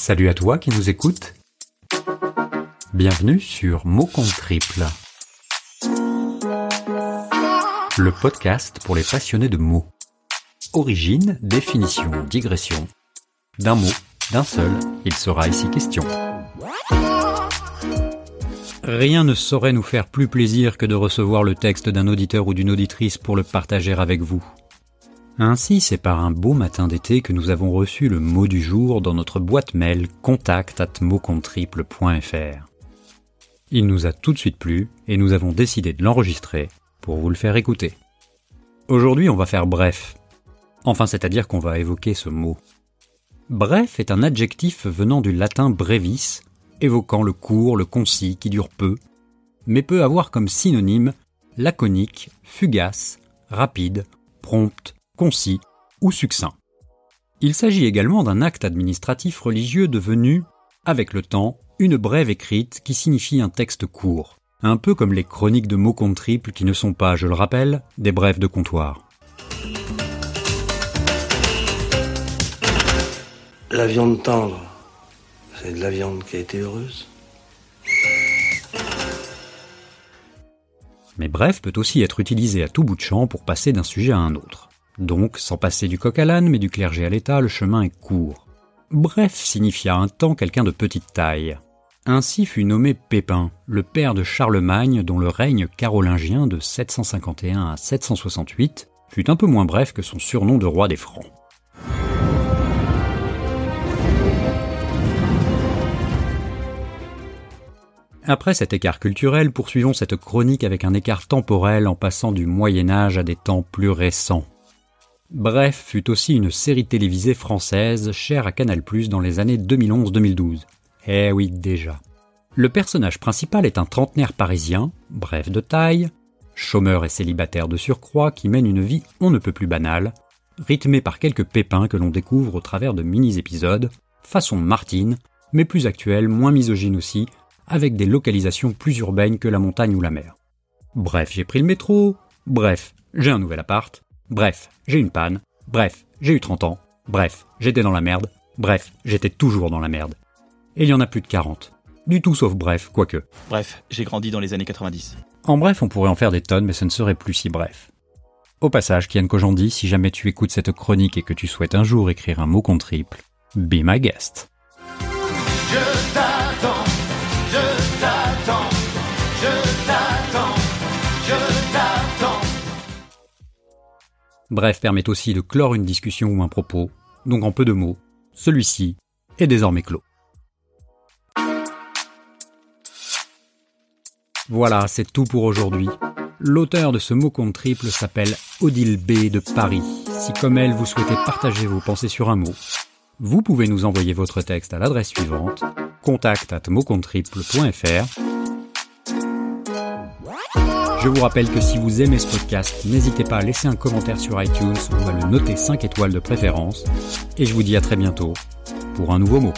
Salut à toi qui nous écoutes. Bienvenue sur Mots compte triple. Le podcast pour les passionnés de mots. Origine, définition, digression. D'un mot, d'un seul, il sera ici question. Rien ne saurait nous faire plus plaisir que de recevoir le texte d'un auditeur ou d'une auditrice pour le partager avec vous. Ainsi, c'est par un beau matin d'été que nous avons reçu le mot du jour dans notre boîte mail contact Il nous a tout de suite plu et nous avons décidé de l'enregistrer pour vous le faire écouter. Aujourd'hui, on va faire bref. Enfin, c'est-à-dire qu'on va évoquer ce mot. Bref est un adjectif venant du latin brevis, évoquant le court, le concis, qui dure peu, mais peut avoir comme synonyme laconique, fugace, rapide, prompte, concis ou succinct. Il s'agit également d'un acte administratif religieux devenu, avec le temps, une brève écrite qui signifie un texte court, un peu comme les chroniques de mots compte triple qui ne sont pas, je le rappelle, des brèves de comptoir. La viande tendre, c'est de la viande qui a été heureuse. Mais bref peut aussi être utilisé à tout bout de champ pour passer d'un sujet à un autre. Donc, sans passer du coq à l'âne, mais du clergé à l'État, le chemin est court. Bref signifia un temps quelqu'un de petite taille. Ainsi fut nommé Pépin, le père de Charlemagne dont le règne carolingien de 751 à 768 fut un peu moins bref que son surnom de roi des Francs. Après cet écart culturel, poursuivons cette chronique avec un écart temporel en passant du Moyen Âge à des temps plus récents. Bref fut aussi une série télévisée française chère à Canal+ dans les années 2011-2012. Eh oui, déjà. Le personnage principal est un trentenaire parisien, bref de taille, chômeur et célibataire de surcroît qui mène une vie on ne peut plus banale, rythmée par quelques pépins que l'on découvre au travers de mini-épisodes, façon Martine, mais plus actuelle, moins misogyne aussi, avec des localisations plus urbaines que la montagne ou la mer. Bref, j'ai pris le métro, bref, j'ai un nouvel appart, Bref, j'ai une panne. Bref, j'ai eu 30 ans. Bref, j'étais dans la merde. Bref, j'étais toujours dans la merde. Et il y en a plus de 40. Du tout sauf bref, quoique. Bref, j'ai grandi dans les années 90. En bref, on pourrait en faire des tonnes, mais ce ne serait plus si bref. Au passage, Kian Kojandi, si jamais tu écoutes cette chronique et que tu souhaites un jour écrire un mot contre triple, be my guest. Bref permet aussi de clore une discussion ou un propos, donc en peu de mots, celui-ci est désormais clos. Voilà, c'est tout pour aujourd'hui. L'auteur de ce mot compte triple s'appelle Odile B de Paris. Si comme elle vous souhaitez partager vos pensées sur un mot, vous pouvez nous envoyer votre texte à l'adresse suivante contact at je vous rappelle que si vous aimez ce podcast, n'hésitez pas à laisser un commentaire sur iTunes ou à le noter 5 étoiles de préférence. Et je vous dis à très bientôt pour un nouveau mot.